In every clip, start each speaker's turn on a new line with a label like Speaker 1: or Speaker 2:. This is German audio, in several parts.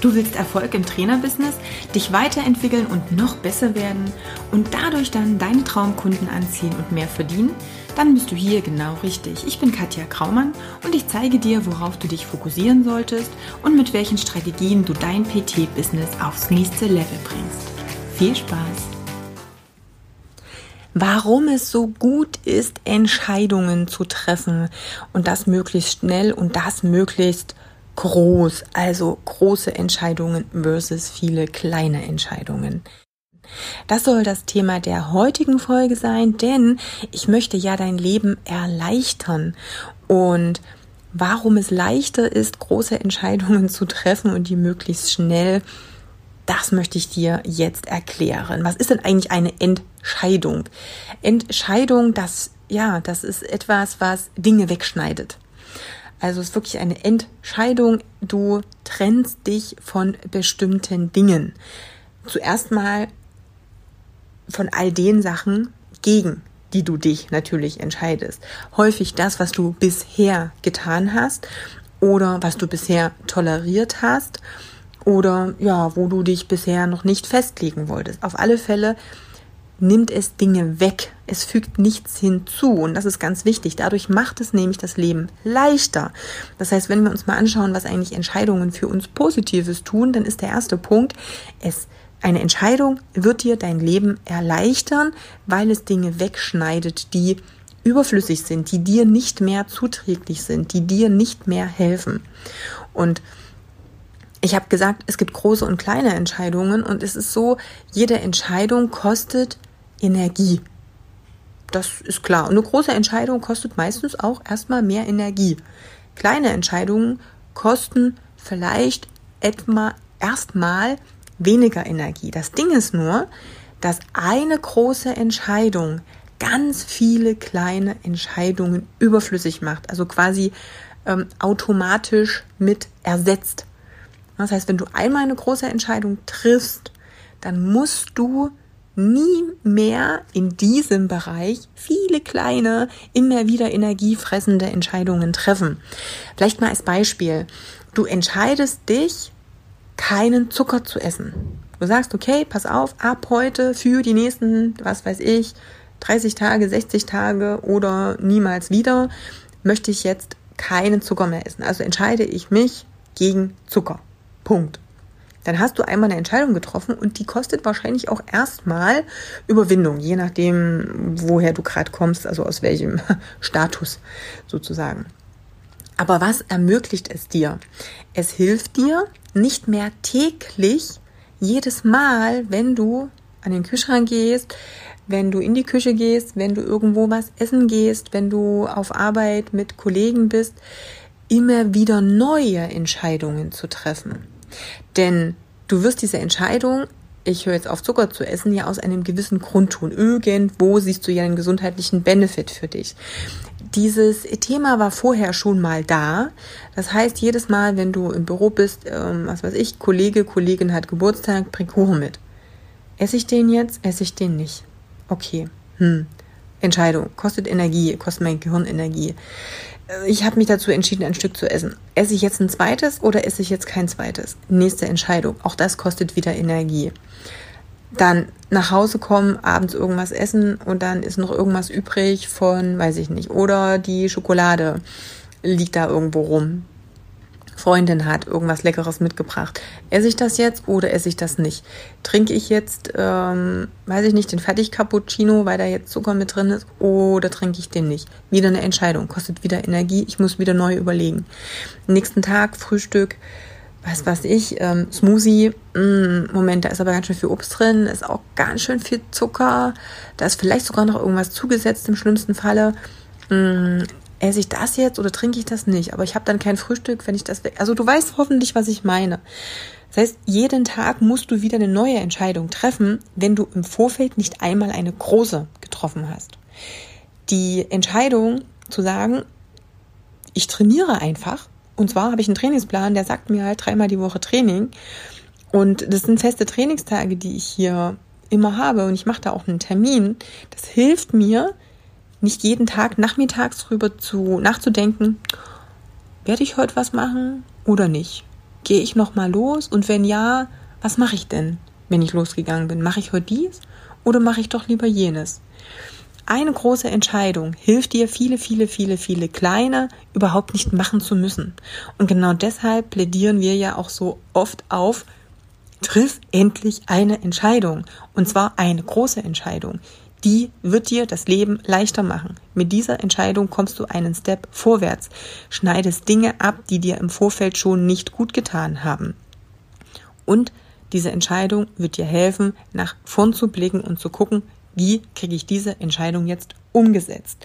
Speaker 1: Du willst Erfolg im Trainerbusiness, dich weiterentwickeln und noch besser werden und dadurch dann deine Traumkunden anziehen und mehr verdienen? Dann bist du hier genau richtig. Ich bin Katja Kraumann und ich zeige dir, worauf du dich fokussieren solltest und mit welchen Strategien du dein PT-Business aufs nächste Level bringst. Viel Spaß! Warum es so gut ist, Entscheidungen zu treffen und das möglichst schnell und das möglichst groß, also große Entscheidungen versus viele kleine Entscheidungen. Das soll das Thema der heutigen Folge sein, denn ich möchte ja dein Leben erleichtern und warum es leichter ist, große Entscheidungen zu treffen und die möglichst schnell, das möchte ich dir jetzt erklären. Was ist denn eigentlich eine Entscheidung? Entscheidung, das, ja, das ist etwas, was Dinge wegschneidet. Also es ist wirklich eine Entscheidung. Du trennst dich von bestimmten Dingen. Zuerst mal von all den Sachen, gegen die du dich natürlich entscheidest. Häufig das, was du bisher getan hast oder was du bisher toleriert hast oder ja, wo du dich bisher noch nicht festlegen wolltest. Auf alle Fälle nimmt es Dinge weg. Es fügt nichts hinzu. Und das ist ganz wichtig. Dadurch macht es nämlich das Leben leichter. Das heißt, wenn wir uns mal anschauen, was eigentlich Entscheidungen für uns Positives tun, dann ist der erste Punkt, es eine Entscheidung wird dir dein Leben erleichtern, weil es Dinge wegschneidet, die überflüssig sind, die dir nicht mehr zuträglich sind, die dir nicht mehr helfen. Und ich habe gesagt, es gibt große und kleine Entscheidungen und es ist so, jede Entscheidung kostet Energie. Das ist klar. Und eine große Entscheidung kostet meistens auch erstmal mehr Energie. Kleine Entscheidungen kosten vielleicht etwa erstmal weniger Energie. Das Ding ist nur, dass eine große Entscheidung ganz viele kleine Entscheidungen überflüssig macht, also quasi ähm, automatisch mit ersetzt. Das heißt, wenn du einmal eine große Entscheidung triffst, dann musst du nie mehr in diesem Bereich viele kleine, immer wieder energiefressende Entscheidungen treffen. Vielleicht mal als Beispiel. Du entscheidest dich, keinen Zucker zu essen. Du sagst, okay, pass auf, ab heute für die nächsten, was weiß ich, 30 Tage, 60 Tage oder niemals wieder möchte ich jetzt keinen Zucker mehr essen. Also entscheide ich mich gegen Zucker. Punkt dann hast du einmal eine Entscheidung getroffen und die kostet wahrscheinlich auch erstmal Überwindung, je nachdem, woher du gerade kommst, also aus welchem Status sozusagen. Aber was ermöglicht es dir? Es hilft dir nicht mehr täglich jedes Mal, wenn du an den Kühlschrank gehst, wenn du in die Küche gehst, wenn du irgendwo was essen gehst, wenn du auf Arbeit mit Kollegen bist, immer wieder neue Entscheidungen zu treffen. Denn du wirst diese Entscheidung, ich höre jetzt auf Zucker zu essen, ja aus einem gewissen Grund tun. Irgendwo siehst du ja einen gesundheitlichen Benefit für dich. Dieses Thema war vorher schon mal da. Das heißt, jedes Mal, wenn du im Büro bist, ähm, was weiß ich, Kollege, Kollegin hat Geburtstag, bring Kuchen mit. Esse ich den jetzt? Esse ich den nicht? Okay. Hm. Entscheidung. Kostet Energie, kostet mein Gehirn Energie. Äh, ich habe mich dazu entschieden, ein Stück zu essen. Esse ich jetzt ein zweites oder esse ich jetzt kein zweites? Nächste Entscheidung. Auch das kostet wieder Energie. Dann nach Hause kommen, abends irgendwas essen und dann ist noch irgendwas übrig von, weiß ich nicht, oder die Schokolade liegt da irgendwo rum. Freundin hat irgendwas Leckeres mitgebracht. Esse ich das jetzt oder esse ich das nicht? Trinke ich jetzt, ähm, weiß ich nicht, den Fertig-Cappuccino, weil da jetzt Zucker mit drin ist, oder trinke ich den nicht? Wieder eine Entscheidung, kostet wieder Energie, ich muss wieder neu überlegen. Nächsten Tag, Frühstück, was weiß ich, ähm, Smoothie, mh, mm, Moment, da ist aber ganz schön viel Obst drin, ist auch ganz schön viel Zucker, da ist vielleicht sogar noch irgendwas zugesetzt im schlimmsten Falle. Mh, mm, esse ich das jetzt oder trinke ich das nicht? Aber ich habe dann kein Frühstück, wenn ich das. Also du weißt hoffentlich, was ich meine. Das heißt, jeden Tag musst du wieder eine neue Entscheidung treffen, wenn du im Vorfeld nicht einmal eine große getroffen hast. Die Entscheidung zu sagen, ich trainiere einfach. Und zwar habe ich einen Trainingsplan, der sagt mir halt dreimal die Woche Training. Und das sind feste Trainingstage, die ich hier immer habe. Und ich mache da auch einen Termin. Das hilft mir, nicht jeden Tag nachmittags drüber zu nachzudenken, werde ich heute was machen oder nicht? Gehe ich noch mal los? Und wenn ja, was mache ich denn, wenn ich losgegangen bin? Mache ich heute dies oder mache ich doch lieber jenes? Eine große Entscheidung hilft dir, viele, viele, viele, viele kleine überhaupt nicht machen zu müssen. Und genau deshalb plädieren wir ja auch so oft auf, triff endlich eine Entscheidung. Und zwar eine große Entscheidung. Die wird dir das Leben leichter machen. Mit dieser Entscheidung kommst du einen Step vorwärts, schneidest Dinge ab, die dir im Vorfeld schon nicht gut getan haben. Und diese Entscheidung wird dir helfen, nach vorn zu blicken und zu gucken, wie kriege ich diese Entscheidung jetzt umgesetzt.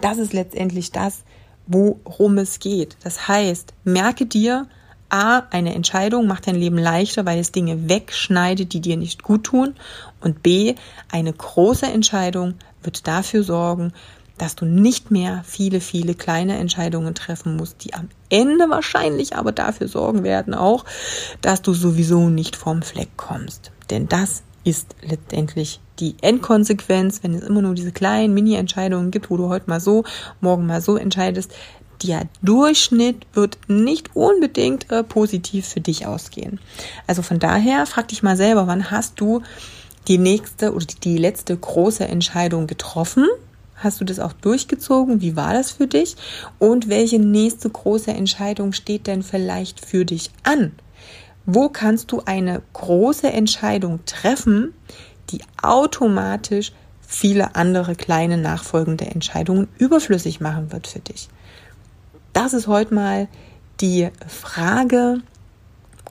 Speaker 1: Das ist letztendlich das, worum es geht. Das heißt, merke dir, A, eine Entscheidung macht dein Leben leichter, weil es Dinge wegschneidet, die dir nicht gut tun. Und B, eine große Entscheidung wird dafür sorgen, dass du nicht mehr viele, viele kleine Entscheidungen treffen musst, die am Ende wahrscheinlich aber dafür sorgen werden auch, dass du sowieso nicht vom Fleck kommst. Denn das ist letztendlich die Endkonsequenz, wenn es immer nur diese kleinen Mini-Entscheidungen gibt, wo du heute mal so, morgen mal so entscheidest, der Durchschnitt wird nicht unbedingt äh, positiv für dich ausgehen. Also von daher frag dich mal selber, wann hast du die nächste oder die letzte große Entscheidung getroffen? Hast du das auch durchgezogen? Wie war das für dich? Und welche nächste große Entscheidung steht denn vielleicht für dich an? Wo kannst du eine große Entscheidung treffen, die automatisch viele andere kleine nachfolgende Entscheidungen überflüssig machen wird für dich? Das ist heute mal die Frage.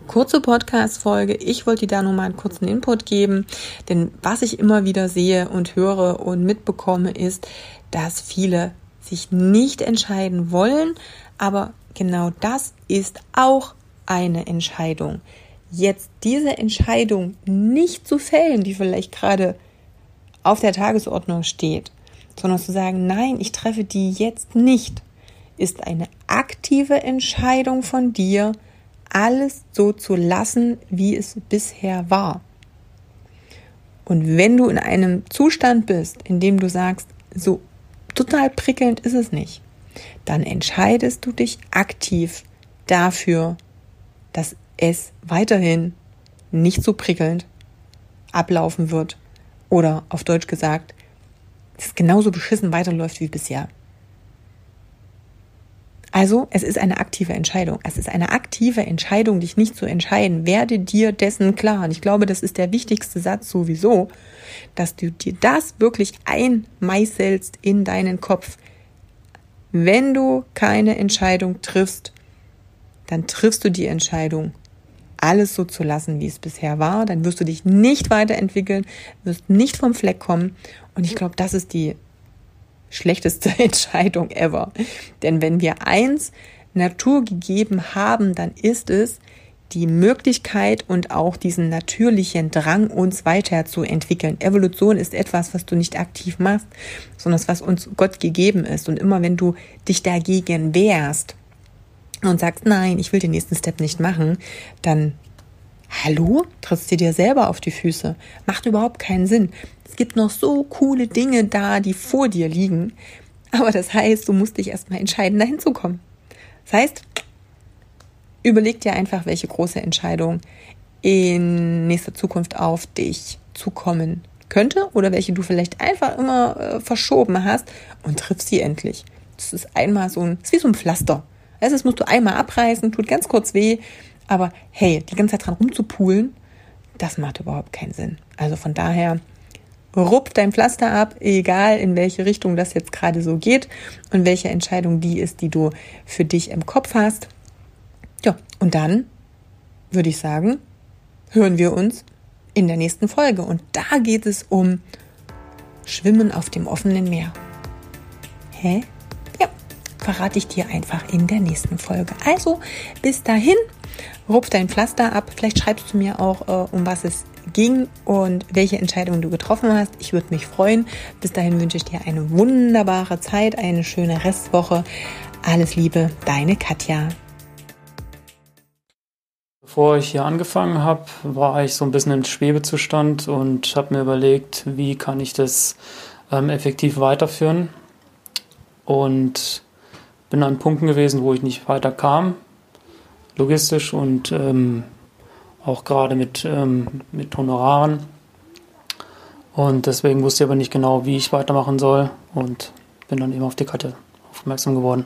Speaker 1: Kurze Podcast-Folge. Ich wollte dir da nur mal einen kurzen Input geben, denn was ich immer wieder sehe und höre und mitbekomme, ist, dass viele sich nicht entscheiden wollen, aber genau das ist auch eine Entscheidung. Jetzt diese Entscheidung nicht zu fällen, die vielleicht gerade auf der Tagesordnung steht, sondern zu sagen, nein, ich treffe die jetzt nicht ist eine aktive Entscheidung von dir, alles so zu lassen, wie es bisher war. Und wenn du in einem Zustand bist, in dem du sagst, so total prickelnd ist es nicht, dann entscheidest du dich aktiv dafür, dass es weiterhin nicht so prickelnd ablaufen wird oder auf Deutsch gesagt, es genauso beschissen weiterläuft wie bisher. Also, es ist eine aktive Entscheidung. Es ist eine aktive Entscheidung, dich nicht zu entscheiden. Werde dir dessen klar. Und ich glaube, das ist der wichtigste Satz sowieso, dass du dir das wirklich einmeißelst in deinen Kopf. Wenn du keine Entscheidung triffst, dann triffst du die Entscheidung, alles so zu lassen, wie es bisher war. Dann wirst du dich nicht weiterentwickeln, wirst nicht vom Fleck kommen. Und ich glaube, das ist die schlechteste Entscheidung ever. Denn wenn wir eins Natur gegeben haben, dann ist es die Möglichkeit und auch diesen natürlichen Drang, uns weiterzuentwickeln. Evolution ist etwas, was du nicht aktiv machst, sondern was uns Gott gegeben ist. Und immer wenn du dich dagegen wehrst und sagst, nein, ich will den nächsten Step nicht machen, dann Hallo? Trittst du dir selber auf die Füße? Macht überhaupt keinen Sinn. Es gibt noch so coole Dinge da, die vor dir liegen. Aber das heißt, du musst dich erstmal entscheiden, dahin zu kommen. Das heißt, überleg dir einfach, welche große Entscheidung in nächster Zukunft auf dich zukommen könnte oder welche du vielleicht einfach immer äh, verschoben hast und triff sie endlich. Das ist einmal so ein, ist wie so ein Pflaster. Das musst du einmal abreißen, tut ganz kurz weh, aber hey, die ganze Zeit dran rumzupulen, das macht überhaupt keinen Sinn. Also von daher, rupp dein Pflaster ab, egal in welche Richtung das jetzt gerade so geht und welche Entscheidung die ist, die du für dich im Kopf hast. Ja, und dann würde ich sagen, hören wir uns in der nächsten Folge. Und da geht es um Schwimmen auf dem offenen Meer. Hä? Verrate ich dir einfach in der nächsten Folge. Also, bis dahin rupf dein Pflaster ab. Vielleicht schreibst du mir auch, äh, um was es ging und welche Entscheidungen du getroffen hast. Ich würde mich freuen. Bis dahin wünsche ich dir eine wunderbare Zeit, eine schöne Restwoche. Alles Liebe, deine Katja.
Speaker 2: Bevor ich hier angefangen habe, war ich so ein bisschen im Schwebezustand und habe mir überlegt, wie kann ich das ähm, effektiv weiterführen. Und bin an Punkten gewesen, wo ich nicht weiter kam, logistisch und ähm, auch gerade mit, ähm, mit Honoraren. Und deswegen wusste ich aber nicht genau, wie ich weitermachen soll und bin dann eben auf die Karte aufmerksam geworden.